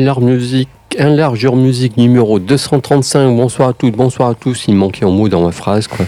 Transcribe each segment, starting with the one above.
Enlargeur Music Music Enlargeur Music numéro 235. Bonsoir à toutes, bonsoir à tous. Il manquait un mot dans ma phrase. Quoi.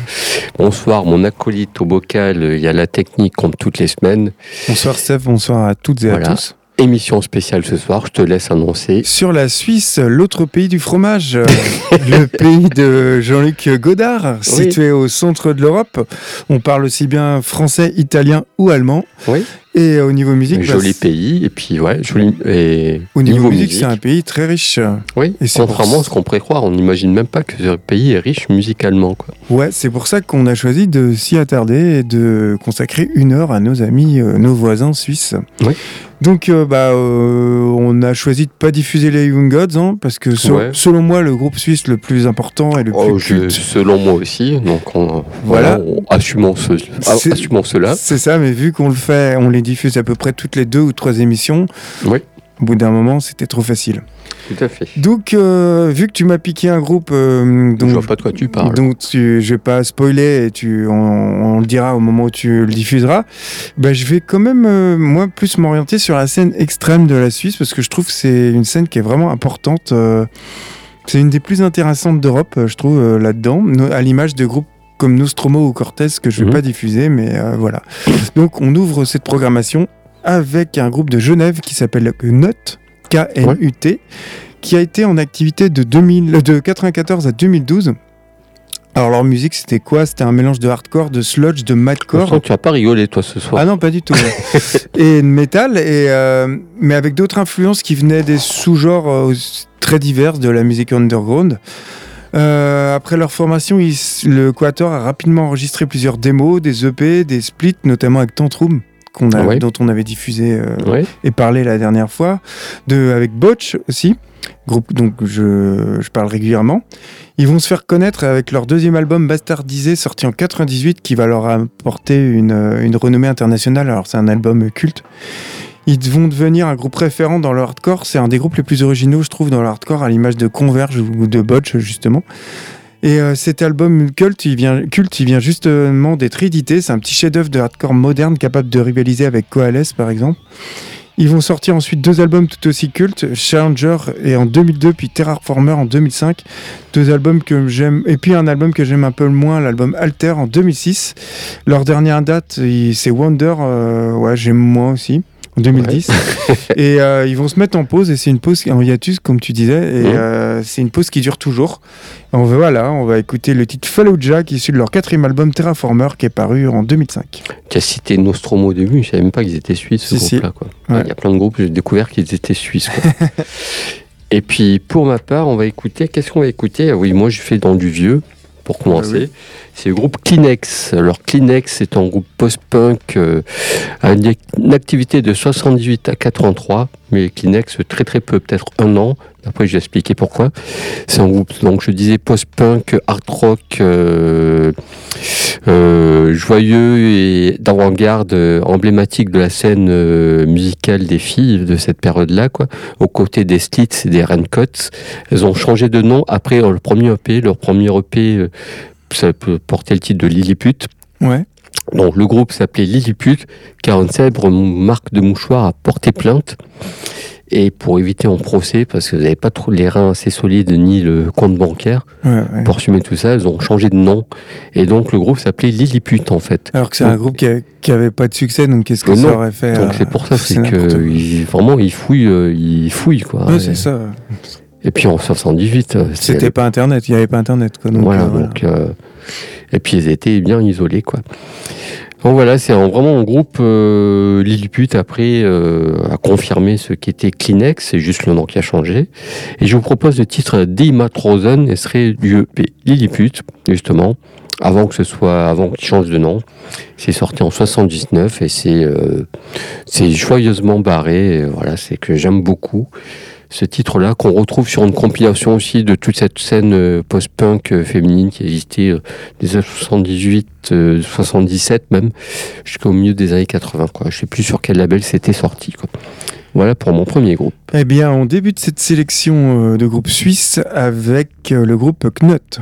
Bonsoir, mon acolyte au bocal. Il y a la technique comme toutes les semaines. Bonsoir Steph, bonsoir à toutes et à tous. Émission spéciale ce soir, je te laisse annoncer. Sur la Suisse, l'autre pays du fromage, euh, le pays de Jean-Luc Godard, situé au centre de l'Europe. On parle aussi bien français, italien ou allemand. Oui. Et au niveau musique, joli bah, pays. Et puis ouais, joli. Et au niveau, musique, c'est un pays très riche. Oui. Et contrairement à ce qu'on pourrait croire, on n'imagine même pas que ce pays est riche musicalement. Quoi. Ouais, c'est pour ça qu'on a choisi de s'y attarder et de consacrer une heure à nos amis, euh, nos voisins suisses. Oui. Donc, euh, bah, euh, on a choisi de pas diffuser les Young Gods, hein, parce que selon moi, le groupe suisse le plus important et le oh, plus culte. selon moi aussi. Donc, on, voilà, assumons, cela. C'est ça, mais vu qu'on le fait, on les diffuse à peu près toutes les deux ou trois émissions. Oui. Au bout d'un moment, c'était trop facile. Tout à fait. Donc, euh, vu que tu m'as piqué un groupe euh, dont, je vois pas de quoi tu parles. Donc, tu, je vais pas spoiler et tu, on, le dira au moment où tu le diffuseras. Bah, je vais quand même, euh, moi, plus m'orienter sur la scène extrême de la Suisse parce que je trouve que c'est une scène qui est vraiment importante. c'est une des plus intéressantes d'Europe, je trouve, là-dedans, à l'image de groupes comme Nostromo ou Cortez que je vais mhm. pas diffuser, mais voilà. Donc, on ouvre cette programmation avec un groupe de Genève qui s'appelle Knut, K-N-U-T, qui a été en activité de, 2000, de 94 à 2012. Alors leur musique c'était quoi? C'était un mélange de hardcore, de sludge, de madcore. Tu vas pas rigoler toi ce soir. Ah non pas du tout. et de métal, et, euh, mais avec d'autres influences qui venaient des sous-genres euh, très divers de la musique underground. Euh, après leur formation, le Quator a rapidement enregistré plusieurs démos, des EP, des splits, notamment avec Tantrum, a, dont on avait diffusé euh, et parlé la dernière fois, de, avec Botch aussi, groupe dont je, je, parle régulièrement. Ils vont se faire connaître avec leur deuxième album Bastardisé, sorti en 98, qui va leur apporter une, une renommée internationale. Alors c'est un album culte. Ils vont devenir un groupe référent dans le hardcore. C'est un des groupes les plus originaux, je trouve, dans le hardcore, à l'image de Converge ou de Botch, justement. Et euh, cet album culte, il vient, culte, il vient justement d'être édité. C'est un petit chef-d'œuvre de hardcore moderne capable de rivaliser avec Coalesce, par exemple. Ils vont sortir ensuite deux albums tout aussi cultes, Challenger et en 2002, puis Terraformer en 2005. Deux albums que j'aime, et puis un album que j'aime un peu moins, l'album Alter en 2006. Leur dernière date, c'est Wonder, euh, ouais, j'aime moins aussi en 2010. et euh, ils vont se mettre en pause et c'est une pause en hiatus, comme tu disais, et euh, c'est une pause qui dure toujours. on va, voilà, on va écouter le titre Fallujah qui est issu de leur quatrième album Terraformer qui est paru en 2005. Tu as cité Nostromo au début, je savais même pas qu'ils étaient suisses ce groupe-là. Il y a plein de groupes, j'ai découvert qu'ils étaient suisses. et puis pour ma part, on va écouter, qu'est-ce qu'on va écouter? Ah Oui, moi je fais dans du vieux pour commencer. C'est le groupe Kleenex. Alors Kleenex est un groupe post-punk euh, à une, activité de 78 à 83, mais Kleenex très très peu, peut-être un an. Après, je vais expliquer pourquoi. C'est un groupe, donc je disais post-punk, art rock, euh, euh, joyeux et d'avant-garde, emblématique de la scène musicale des filles de cette période-là, quoi. Aux côtés des Slits et des Raincoats. Elles ont changé de nom après le premier EP. Leur premier EP ça peut porter le titre de Lilliput. Ouais. Donc le groupe s'appelait Lilliput, car une célèbre marque de mouchoirs a porté plainte. Et pour éviter un procès, parce qu'ils n'avaient pas trop les reins assez solides ni le compte bancaire, pour assumer tout ça, ils ont changé de nom. Et donc le groupe s'appelait Lilliput en fait. Alors que c'est un groupe qui n'avait pas de succès, donc qu'est-ce que ça aurait fait Donc c'est pour ça, c'est que vraiment ils fouillent, euh, ils fouillent quoi. Ouais, c'est ça. Et puis en 78. Euh, C'était pas Internet, il n'y avait pas Internet. Quoi, donc, voilà, euh, donc, euh, et puis ils étaient bien isolés. Quoi. Donc voilà, c'est vraiment un groupe. Euh, Lilliput après a confirmé ce qu'était Kleenex, c'est juste le nom qui a changé. Et je vous propose le titre Rosen et serait du EP Lilliput, justement, avant que ce soit, avant qu'il change de nom. C'est sorti en 79 et c'est c'est joyeusement barré. voilà, c'est que j'aime beaucoup ce titre-là, qu'on retrouve sur une compilation aussi de toute cette scène euh, post-punk euh, féminine qui existait euh, des années 78, 77 même, jusqu'au milieu des années 80. Quoi. Je sais plus sur quel label c'était sorti. Quoi. Voilà pour mon premier groupe. Eh bien, on débute cette sélection de groupes suisses avec le groupe Knut.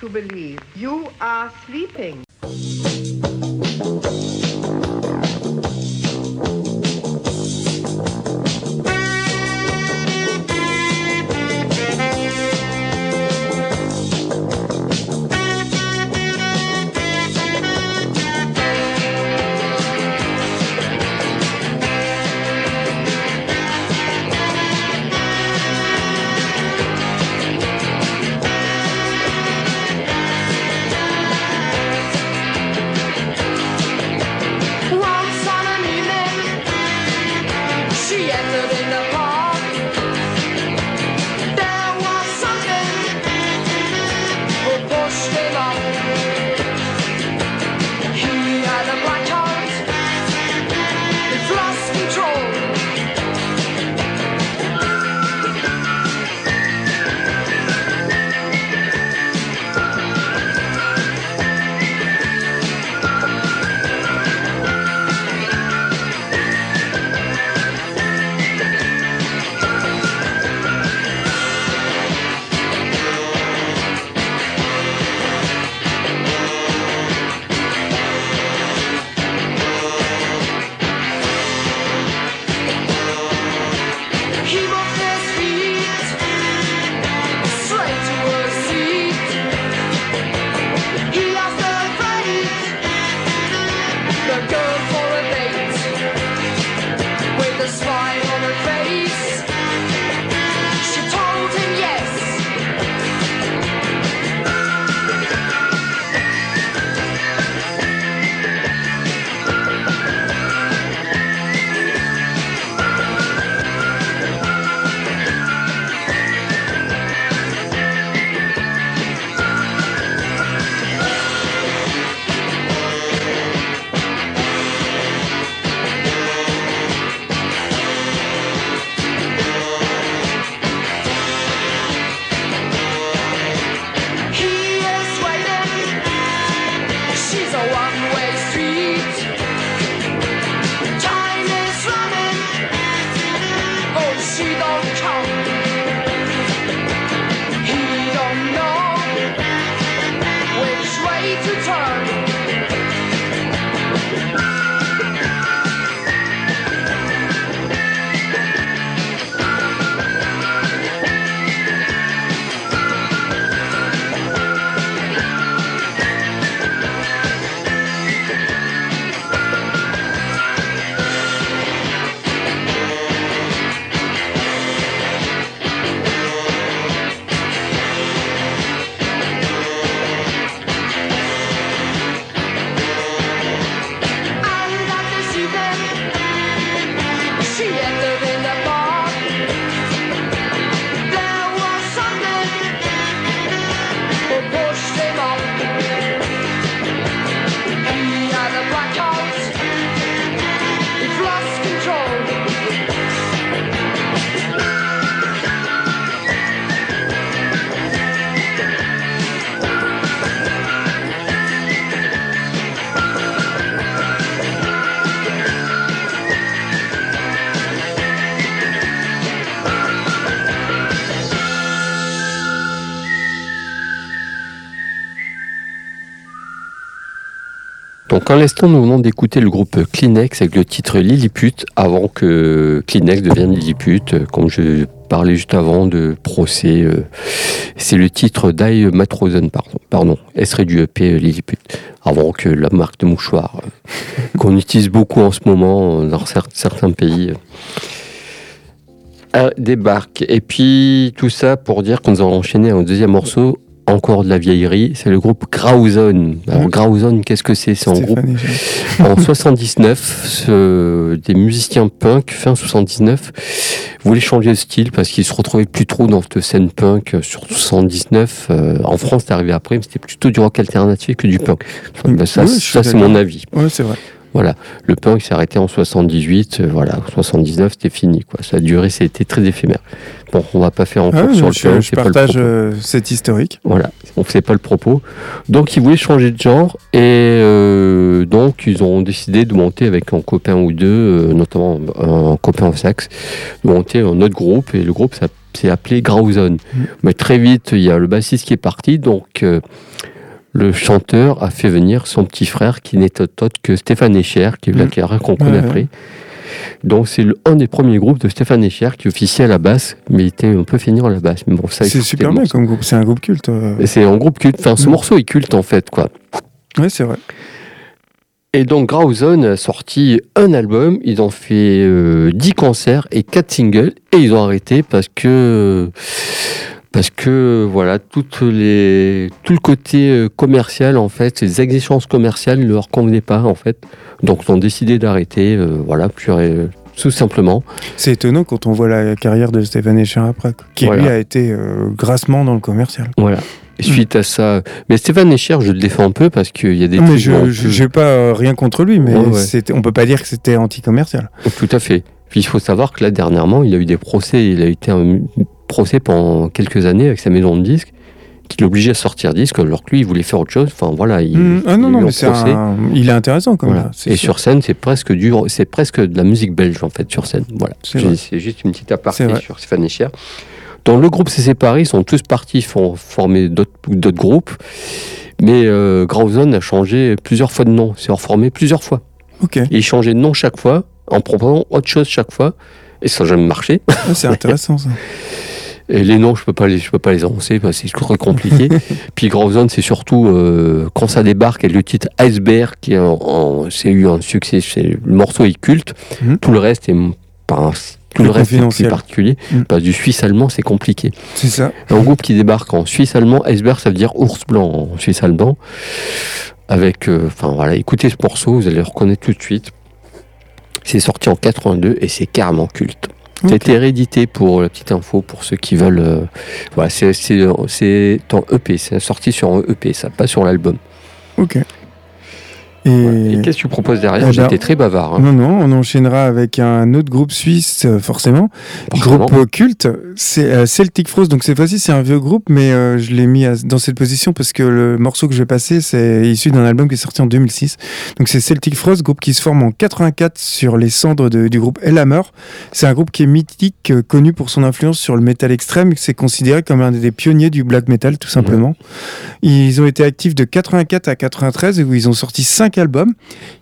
To believe. You are sleeping. En l'instant, nous venons d'écouter le groupe Kleenex avec le titre Lilliput, avant que Kleenex devienne Lilliput, comme je parlais juste avant de procès. Euh, c'est le titre d'Ai Matrosen, pardon, pardon, elle serait du EP Lilliput, avant que la marque de mouchoir, euh, qu'on utilise beaucoup en ce moment dans certains pays, euh, débarque. Et puis, tout ça pour dire qu'on nous a enchaîné un deuxième morceau encore de la vieillerie, c'est le groupe Grauzone. Alors Grauzone, qu'est-ce que c'est C'est en groupe en 79, des musiciens punk fin 79 voulaient changer de style parce qu'ils se retrouvaient plus trop dans cette scène punk sur 79. Euh, en France, c'est arrivé après, mais c'était plutôt du rock alternatif que du punk. Ça, ça c'est mon avis. Ouais, c'est vrai. Voilà, le punk s'est arrêté en 78, euh, voilà, 79 c'était fini quoi. Ça a duré, c'était très éphémère. Bon, on va pas faire encore ah sur le punk. Je partage euh, cet historique. Voilà, on fait pas le propos. Donc ils voulaient changer de genre et euh, donc ils ont décidé de monter avec un copain ou deux, notamment un copain au sax, de monter un autre groupe et le groupe s'est appelé Grauson. Mm. Mais très vite il y a le bassiste qui est parti, donc le chanteur a fait venir son petit frère qui n'est autre que Stéphane Echer, qui est la mmh. qu'on connaît après. Donc c'est un des premiers groupes de Stéphane Echer qui officiait à la basse, mais il était un peu fini à la basse. Mais bon, ça. C'est super bien comme groupe. C'est un groupe culte. Euh. C'est un groupe culte. Enfin, ce mmh. morceau est culte en fait, quoi. Oui, c'est vrai. Et donc Grauzone a sorti un album, ils ont fait 10 euh, concerts et 4 singles, et ils ont arrêté parce que parce que voilà toutes les tout le côté euh, commercial en fait les exigences commerciales ne leur convenaient pas en fait donc ils ont décidé d'arrêter euh, voilà plus tout simplement c'est étonnant quand on voit la carrière de Stéphane Echer après qui lui a été euh, grassement dans le commercial voilà et suite à ça, mais Stéphane Echer, je le défends un peu parce qu'il y a des. mais je n'ai pas rien contre lui, mais ouais, on peut pas dire que c'était anti-commercial. Tout à fait. Puis il faut savoir que là dernièrement, il a eu des procès, il a été procès pendant quelques années avec sa maison de disques qui l'obligeait à sortir disque alors que lui il voulait faire autre chose. Enfin voilà il, mmh. ah non non mais c'est il est intéressant quand même et sur scène c'est presque du c'est presque de la musique belge en fait sur scène. Voilà. C'est juste une petite aparté sur Stéphane Echer dans le groupe s'est séparé ils sont tous partis font former d'autres groupes mais euh, a changé plusieurs fois de nom. S'est reformé plusieurs fois. Et il changeait de nom chaque fois en proposant autre chose chaque fois et ça n'a jamais marché. Ah, c'est intéressant ça Et les noms, je peux pas les, je peux pas les annoncer parce que c'est trop compliqué. Puis Zone, c'est surtout euh, quand ça débarque avec le titre Iceberg qui c'est eu un succès. Le morceau est culte. Mhm. Tout le reste est pas tout le reste est plus particulier. Mhm. Parce que du suisse allemand, c'est compliqué. C'est ça. Un groupe qui débarque en suisse allemand, Iceberg, ça veut dire ours blanc en suisse allemand. Avec, euh, enfin voilà, écoutez ce morceau, vous allez le reconnaître tout de suite. C'est sorti en 82 et c'est carrément culte. C'était réédité pour la petite info, pour ceux qui veulent. Euh, voilà, c'est en EP, c'est sorti sur un EP, ça, pas sur l'album. Ok. Et, qu'est-ce que tu proposes derrière eh J'étais ben, très bavard. Hein. Non, non, on enchaînera avec un autre groupe suisse, euh, forcément. Groupe culte, c'est euh, Celtic Frost. Donc cette fois-ci, c'est un vieux groupe, mais euh, je l'ai mis dans cette position parce que le morceau que je vais passer, c'est issu d'un album qui est sorti en 2006. Donc c'est Celtic Frost, groupe qui se forme en 84 sur les cendres du groupe Elhammer. C'est un groupe qui est mythique, connu pour son influence sur le métal extrême. C'est considéré comme un des pionniers du black metal, tout simplement. Ils ont été actifs de 84 à 93 où ils ont sorti 5 albums.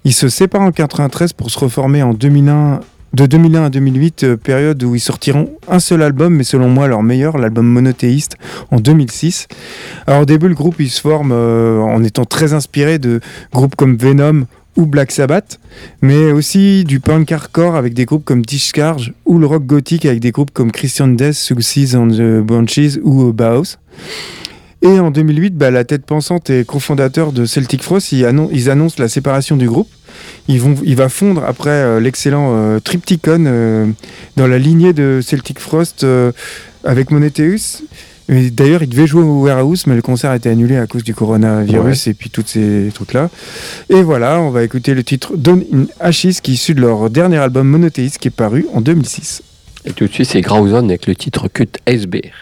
Ils se séparent en 93 pour se reformer en 2001 de 2001 à 2008, euh, période où ils sortiront un seul album, mais selon moi leur meilleur, l'album monothéiste, en 2006. Alors au début, le groupe il se forme euh, en étant très inspiré de groupes comme Venom ou Black Sabbath, mais aussi du punk hardcore avec des groupes comme Discharge ou le rock gothique avec des groupes comme Christian Death, Success and the Bunches ou euh, Bauhaus. Et en 2008, bah, la tête pensante et cofondateur de Celtic Frost, ils, annoncent la séparation du groupe. Ils vont, il va fondre après euh, l'excellent euh, Triptychon euh, dans la lignée de Celtic Frost avec Moneteus. D'ailleurs, il devait jouer au Warehouse, mais le concert a été annulé à cause du coronavirus et puis toutes ces trucs-là. Et voilà, on va écouter le titre Dawn in Ashes, qui est issu de leur dernier album Monotheist, qui est paru en 2006. Et tout de suite, c'est Grauzon avec le titre Cut Iceberg.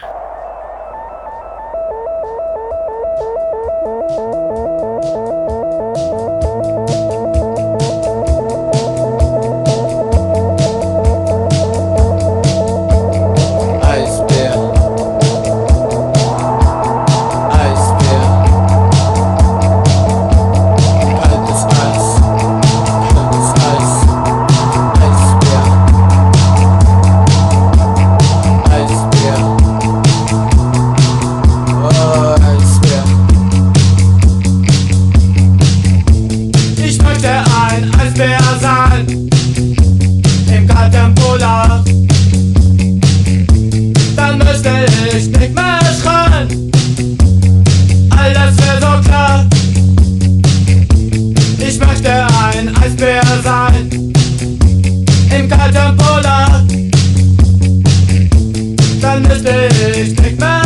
Polak. Dann müsste ich.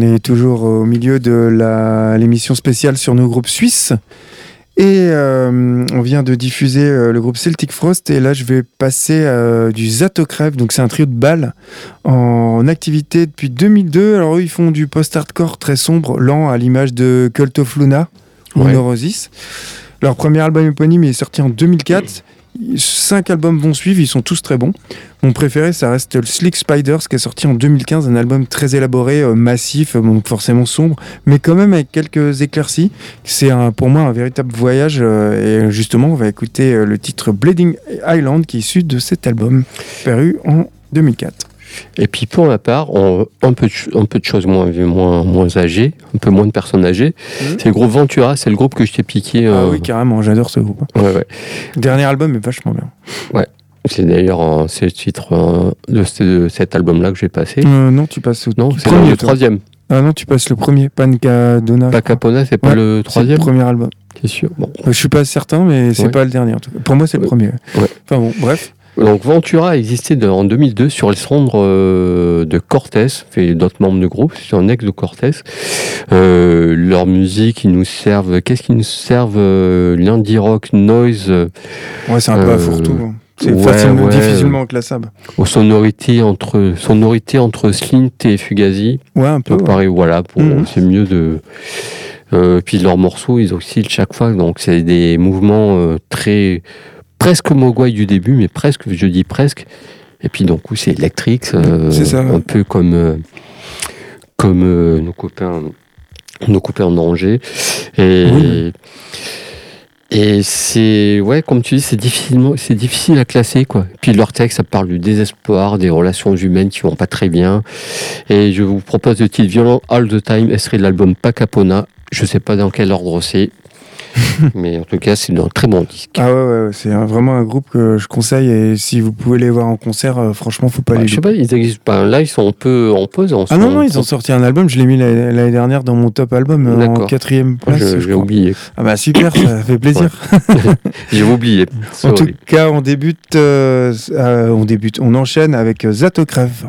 On est toujours au milieu de l'émission spéciale sur nos groupes suisses. Et euh, on vient de diffuser euh, le groupe Celtic Frost. Et là, je vais passer euh, du Zatocrev. Donc, c'est un trio de balles en activité depuis 2002. Alors, eux, ils font du post-hardcore très sombre, lent, à l'image de Cult of Luna ou Neurosis. Leur premier album éponyme est sorti en 2004. Cinq albums vont suivre, ils sont tous très bons. Mon préféré, ça reste le Slick Spiders, qui est sorti en 2015, un album très élaboré, euh, massif, euh, donc forcément sombre, mais quand même avec quelques éclaircies. C'est pour moi un véritable voyage, euh, et justement, on va écouter le titre Bleeding Island, qui est issu de cet album, paru en 2004. Et puis pour ma part, un, peu de, un peu de choses moins, moins, moins âgées, un peu moins de personnes âgées, mhm. c'est le groupe Ventura, c'est le groupe que je t'ai piqué. Ah oui, carrément, j'adore ce groupe. Ouais, ouais. Dernier album est vachement bien. Ouais. C'est d'ailleurs c'est le titre de, cet album-là que j'ai passé. Euh, non, tu passes au non, c'est le troisième. Ah non, tu passes le premier, Pancadona. Pancapona, c'est pas le troisième. C'est le premier album. C'est sûr. Bon. Je suis pas certain, mais c'est pas le dernier. En tout cas. Pour moi, c'est le premier. Enfin bon, bref. Donc Ventura a existé en 2002 sur les cendres euh, de Cortés, fait d'autres membres du groupe, c'est un ex de Cortés. Euh, leur musique, ils nous servent, qu'est-ce qu'ils nous servent euh, L'indie rock, noise. Ouais, c'est un peu à fourre-tout. Hein. C'est facilement, difficilement classable. Aux sonorités entre, sonorités entre Slint et Fugazi. Ouais, un peu. Pareil, voilà, mhm. c'est mieux de. puis leurs morceaux, ils oscillent chaque fois, donc c'est des mouvements très presque Mogwai du début, mais presque, je dis presque. Et puis donc c'est électrique, euh, un peu comme euh, comme euh, nos copains nos copains en danger. Et et c'est ouais, comme tu dis, c'est difficilement c'est difficile à classer quoi. Puis leur texte, ça parle du désespoir, des relations humaines qui vont pas très bien. Et je vous propose le titre violent All the Time, extrait de l'album Pacapona. Je sais pas dans quel ordre c'est. mais en tout cas, c'est un très bon disque. Ah ouais, ouais c'est vraiment un groupe que je conseille. Et si vous pouvez les voir en concert, euh, franchement, faut pas bah, les. Je sais pas, ils existent pas. Là, ils sont un peu en pause. ah non, non, ils ont sorti un album. Je l'ai mis l'année dernière dans mon top album euh, en quatrième place. J'ai oublié. Ah bah super, ça fait plaisir. J'ai oublié. En tout cas, on débute, euh, on débute, on enchaîne avec Zatocrev.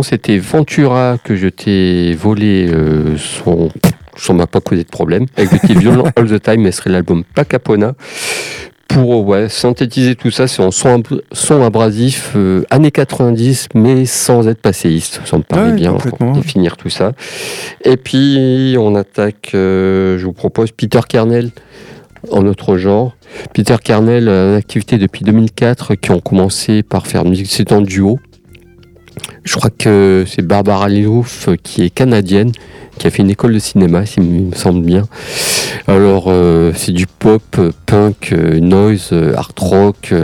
C'était Ventura que je t'ai volé euh, son. Ça m'a pas causé de problème. Avec le Violent All the Time, mais serait l'album Pacapona. Pour ouais, synthétiser tout ça, c'est en son, son abrasif euh, années 90, mais sans être passéiste. Ça me paraît bien pour définir tout ça. Et puis, on attaque, euh, je vous propose Peter Kernel en autre genre. Peter Carnell, en activité depuis 2004, qui ont commencé par faire musique, c'est en duo. Je crois que c'est Barbara Lilouf qui est canadienne, qui a fait une école de cinéma, s'il me semble bien. Alors, euh, c'est du pop, punk, euh, noise, euh, art rock,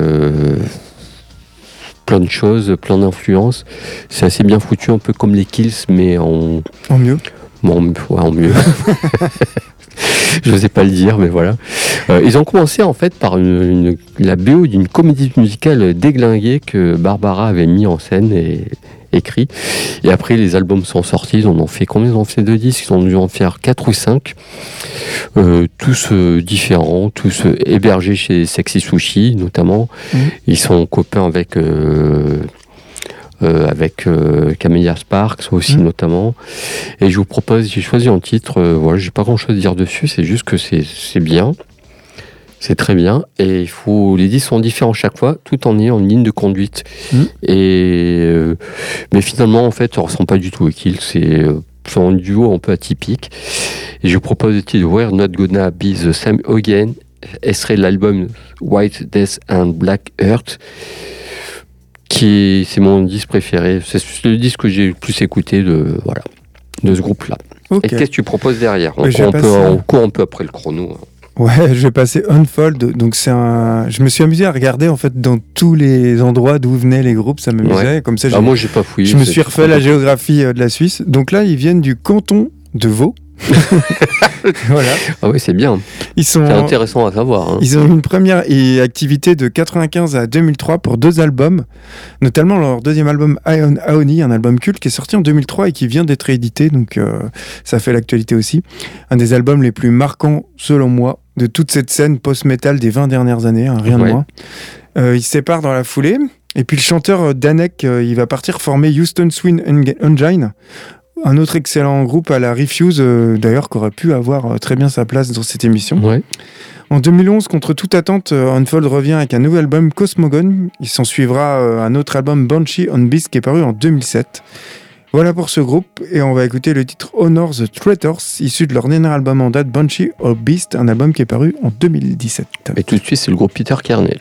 plein de choses, plein d'influences. C'est assez bien foutu, un peu comme les Kills, mais en. En mieux Bon, en mieux. je n'osais pas le dire, mais voilà. ils ont commencé en fait par une, la BO d'une comédie musicale déglinguée que Barbara avait mis en scène et écrit. Et après, les albums sont sortis. Ils en ont fait combien? Ils en ont fait deux disques. Ils ont dû en faire quatre ou cinq. Euh, tous euh, différents, tous euh, hébergés chez Sexy Sushi, notamment. Mmh. Ils sont copains avec. Avec Camellia Sparks aussi mmh. notamment et je vous propose j'ai choisi un titre voilà j'ai pas grand chose à dire dessus c'est juste que c'est bien c'est très bien. Et il faut, les disques sont différents chaque fois, tout en ayant une ligne de conduite. Mmh. Et, euh, mais finalement, en fait, ne ressemble pas du tout au Kill. C'est euh, un duo un peu atypique. Et je vous propose le titre We're Not Gonna Be the Same Again. serait l'album White Death and Black Earth. Qui c'est mon disque préféré. C'est le disque que j'ai le plus écouté de, voilà, de ce groupe-là. Et qu'est-ce que tu proposes derrière? On, court un peu après le chrono. Hein. Ouais, je vais passer Unfold. Donc c'est un. Je me suis amusé à regarder en fait dans tous les endroits d'où venaient les groupes. Ça m'amusait. Comme ça, ah, moi j'ai pas fouillé. Je me suis refait la géographie euh, de la Suisse. Donc là, ils viennent du canton de Vaud. voilà. Ah oui, c'est bien. Ils sont. C'est intéressant à savoir. Hein. Ils ont une première activité de 95 à 2003 pour deux albums, notamment leur deuxième album Ion Aoni, un album culte qui est sorti en 2003 et qui vient d'être édité, donc euh, ça fait l'actualité aussi. Un des albums les plus marquants selon moi de toute cette scène post-metal des 20 dernières années, hein, rien de moins. Euh, ils se séparent dans la foulée. Et puis le chanteur euh, Danek, euh, il va partir former Houston Swing Engine, un autre excellent groupe à la Refuse, d'ailleurs, qui aurait pu avoir très bien sa place dans cette émission. En 2011, contre toute attente, Unfold revient avec un nouvel album Cosmogon. Il s'en suivra un autre album Banshee on Beast qui est paru en 2007. Voilà pour ce groupe, et on va écouter le titre Honor the Traitors, issu de leur dernier album en date, Banshee of Beast, un album qui est paru en 2017. Et tout de suite, c'est le groupe Peter Kernel.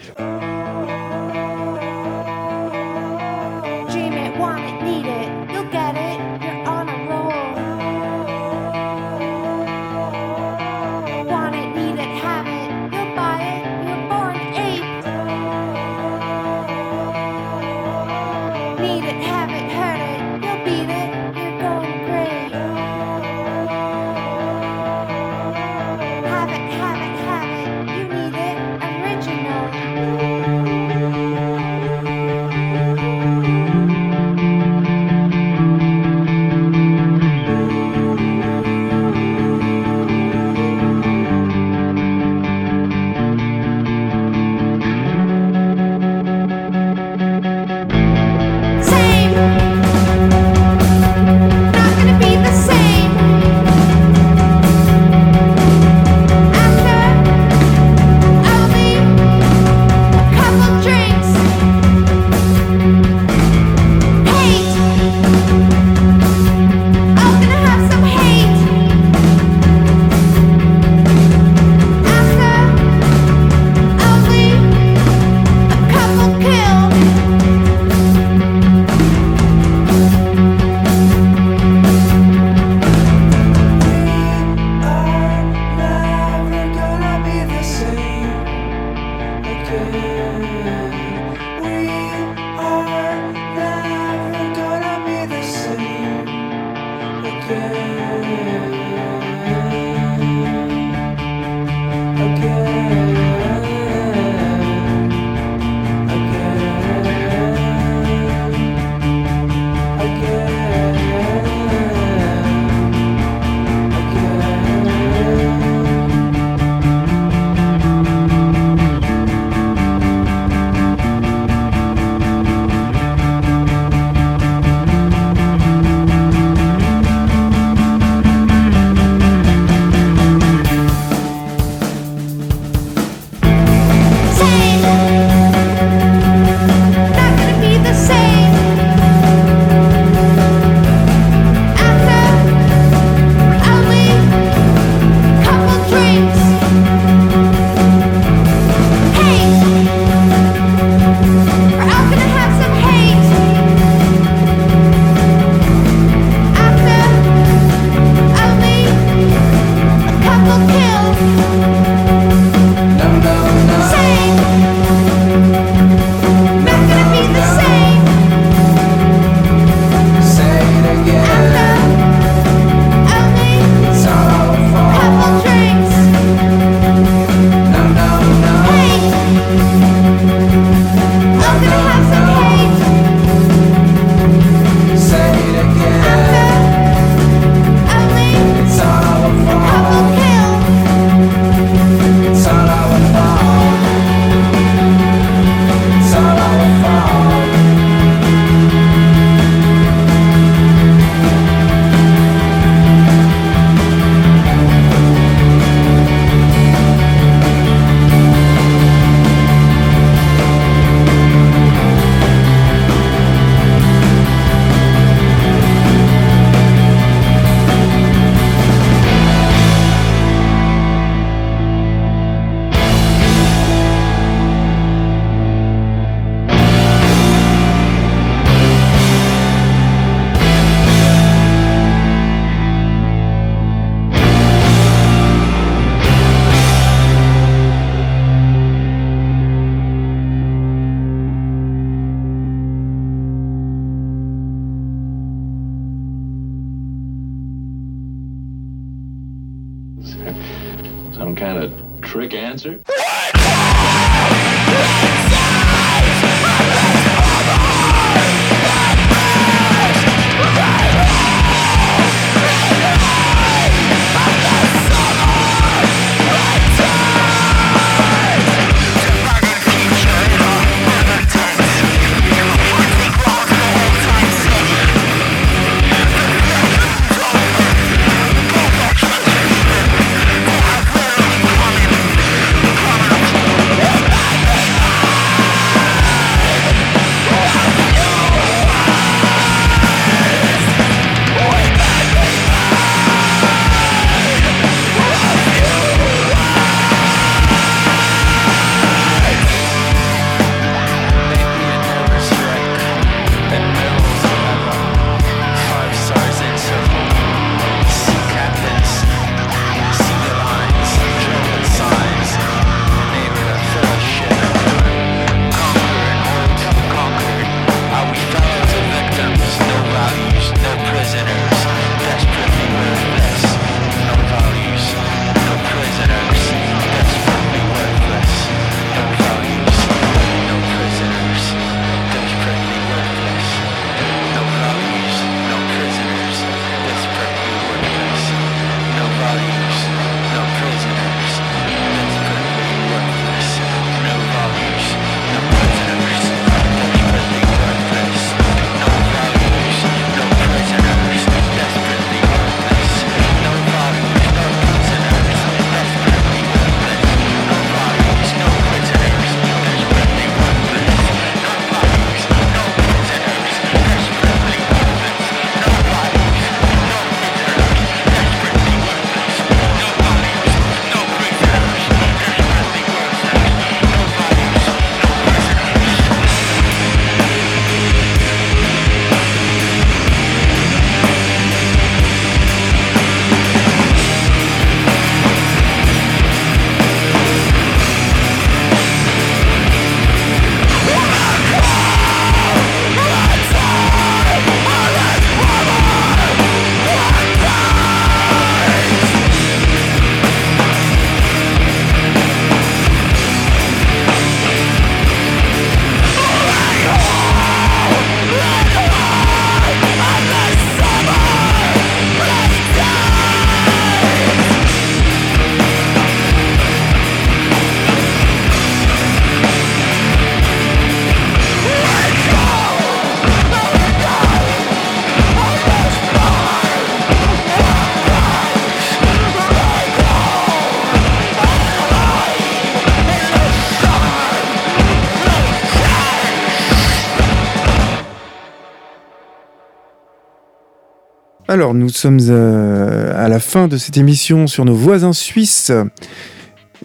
Alors, nous sommes euh, à la fin de cette émission sur nos voisins suisses.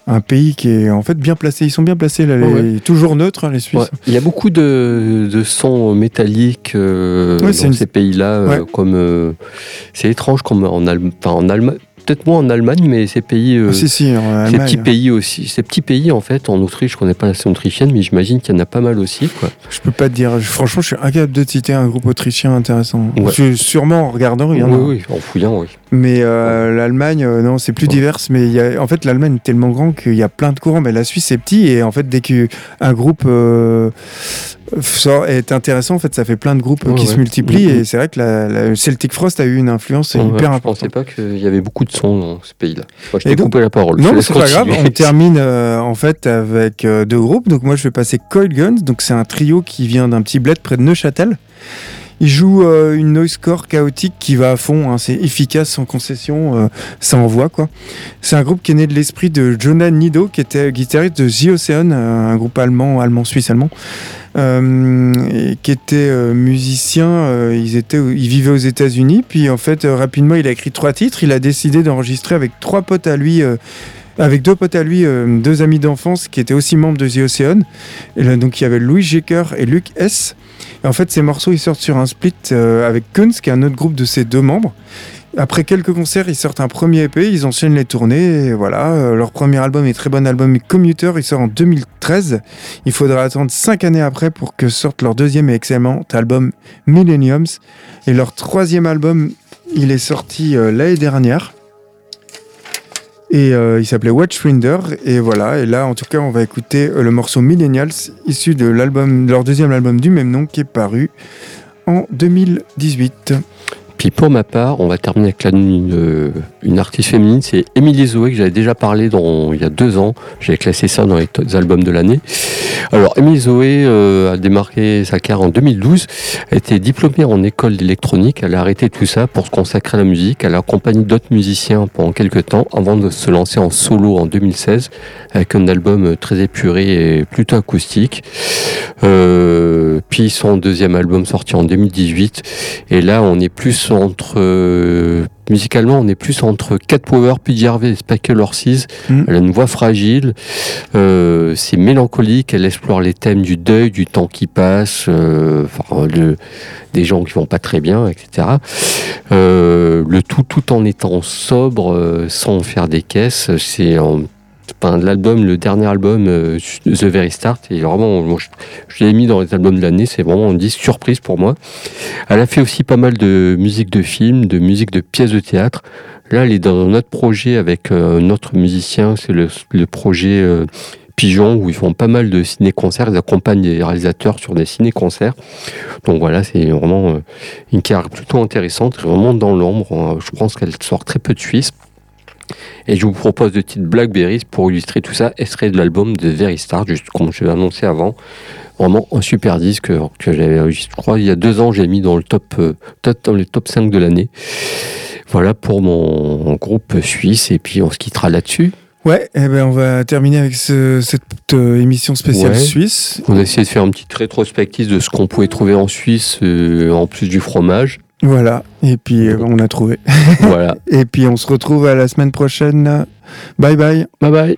Un pays qui est en fait bien placé. Ils sont bien placés, là, les- toujours neutres, hein, les Suisses. Ouais. Il y a beaucoup de, de sons métalliques euh, Ouais, dans une- ces pays-là, euh, comme euh, c'est étrange comme en, Allem- enfin, en Allemagne, peut-être moins en Allemagne, mais ces pays, euh, Ah, si, si, en ces petits pays aussi, ces petits pays en fait, en Autriche, je connais pas la scène autrichienne, mais j'imagine qu'il y en a pas mal aussi, quoi. Je peux pas te dire. Je- Franchement, je suis incapable de te citer un groupe autrichien intéressant. Ouais. Je- sûrement en regardant, il y en a. oui, oui, en fouillant, oui. Mais euh, l'Allemagne, euh, non, c'est plus Ouais. divers. Mais il y a, en fait, l'Allemagne est tellement grand qu'il y a plein de courants. Mais la Suisse, c'est petit. Et en fait, dès qu'un groupe sort- est intéressant, en fait, ça fait plein de groupes qui ouais. se multiplient. Mhm. Et c'est vrai que la, la Celtic Frost a eu une influence hyper je importante. pensais pas qu'il y avait beaucoup de sons dans ce pays-là. Je t'ai coupé la parole. je Non, mais c'est pas grave. On termine euh, en fait avec euh, deux groupes. Donc moi, je vais passer Coil Guns. Donc c'est un trio qui vient d'un petit bled près de Neuchâtel. Ils jouent euh, une noisecore chaotique qui va à fond. hein. C'est efficace, sans concession. euh, ça envoie quoi. C'est un groupe qui est né de l'esprit de Jonah Nido, qui était guitariste de The Ocean, euh, un groupe allemand, allemand suisse allemand. euh, qui était musicien, ils, étaient, ils vivaient aux États-Unis, puis en fait rapidement il a écrit trois titres, il a décidé d'enregistrer avec trois potes à lui avec deux potes à lui, deux amis d'enfance qui étaient aussi membres de The Ocean. Donc il y avait Louis Jecker et Luc S. En fait, ces morceaux ils sortent sur un split euh, avec Kunz, qui est un autre groupe de ses deux membres. Après quelques concerts, ils sortent un premier EP, ils enchaînent les tournées. Voilà, Euh, leur premier album est très bon album Commuter, il sort en 2013. Il faudra attendre cinq années après pour que sorte leur deuxième et excellent album Millenniums. Et leur troisième album, il est sorti euh, l'année dernière. Et euh, il s'appelait Watchfinder. Et voilà, et là, en tout cas, on va écouter le morceau Millennials, issu de, l'album, de leur deuxième album du même nom, qui est paru en 2018. Pour ma part, on va terminer avec une, une artiste féminine, c'est Émilie Zoé, que j'avais déjà parlé dans, il y a deux ans. J'avais classé ça dans les albums de l'année. Alors, Émilie Zoé euh, a démarqué sa carrière en 2012. Elle était diplômée en école d'électronique. Elle a arrêté tout ça pour se consacrer à la musique. Elle a accompagné d'autres musiciens pendant quelques temps avant de se lancer en solo en 2016 avec un album très épuré et plutôt acoustique. Euh, puis son deuxième album sorti en 2018. Et là, on est plus entre euh, musicalement, on est plus entre Cat Power, puis Harvey et Spackle Horses. Mm. Elle a une voix fragile, euh, c'est mélancolique, elle explore les thèmes du deuil, du temps qui passe, euh, des gens qui vont pas très bien, etc. le tout tout en étant sobre, sans faire des caisses. C'est l'album, le dernier album, euh, The Very Start, vraiment, je, l'ai mis dans les albums de l'année, c'est vraiment un disque surprise pour moi. Elle a fait aussi pas mal de musique de film, de musique de pièces de théâtre. Là, elle est dans notre projet avec euh, un autre musicien, c'est le, projet euh, Pigeon, où ils font pas mal de ciné-concerts, ils accompagnent des réalisateurs sur des ciné-concerts. Donc voilà, c'est vraiment une carrière plutôt intéressante, vraiment dans l'ombre. Je pense qu'elle sort très peu de Suisse. Et je vous propose de titre Blackberries pour illustrer tout ça, extrait de l'album de Very Star, juste comme je l'ai annoncé avant. Vraiment un super disque que j'avais, je crois, il y a deux ans, j'ai mis dans le top, euh, dans les top 5 de l'année. Voilà pour mon groupe suisse, et puis on se quittera là-dessus. Ouais, eh ben on va terminer avec cette euh, émission spéciale suisse. On a essayé de faire une petite rétrospective de ce qu'on pouvait trouver en Suisse, euh, en plus du fromage. Voilà, et puis euh, on a trouvé. Voilà. et puis on se retrouve à la semaine prochaine. Bye bye. Bye bye.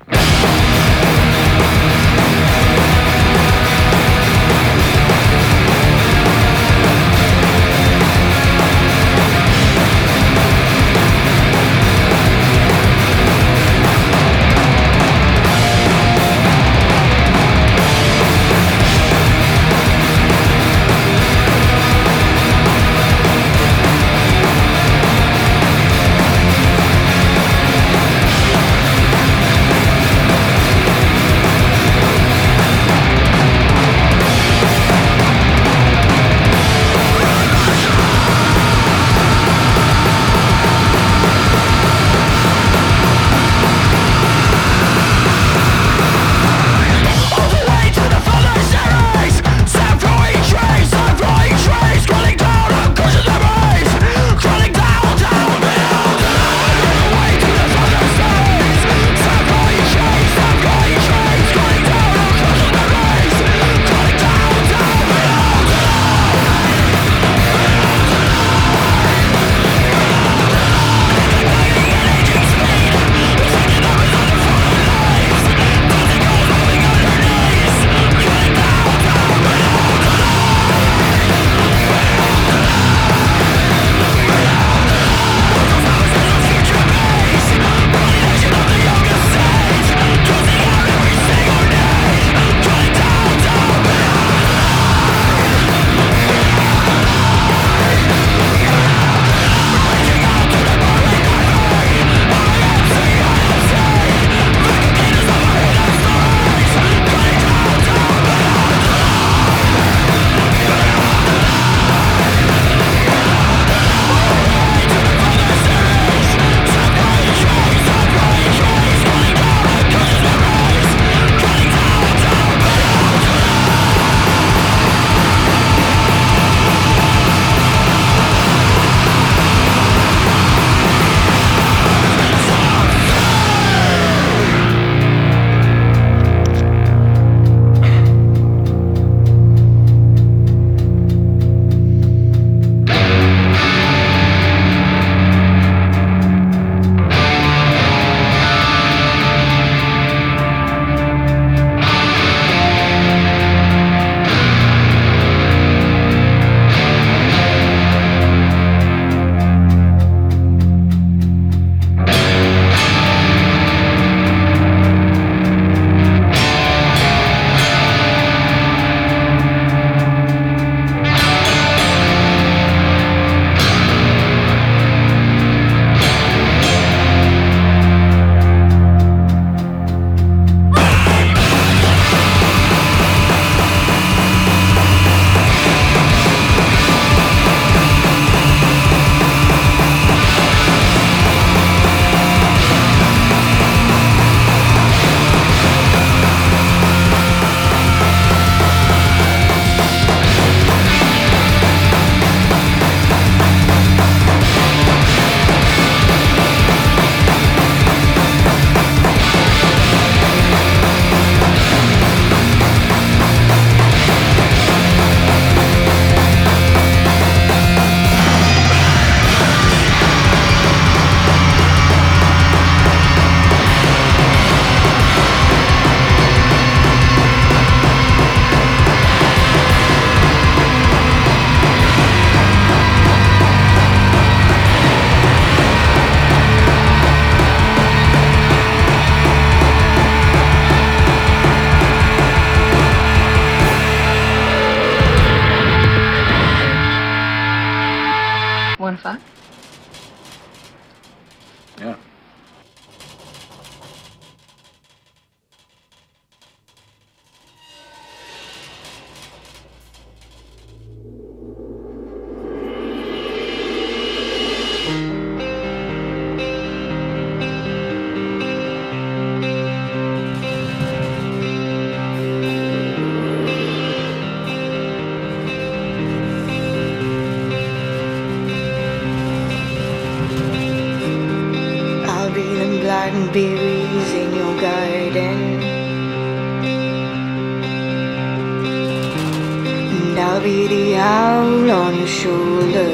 lady out on your shoulder.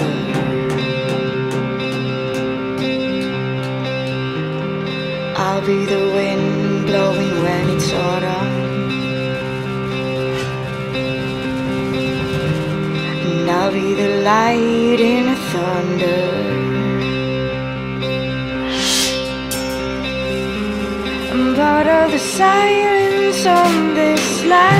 I'll be the wind blowing when it's autumn. And I'll be the light in the thunder. I'm part of the silence on this light.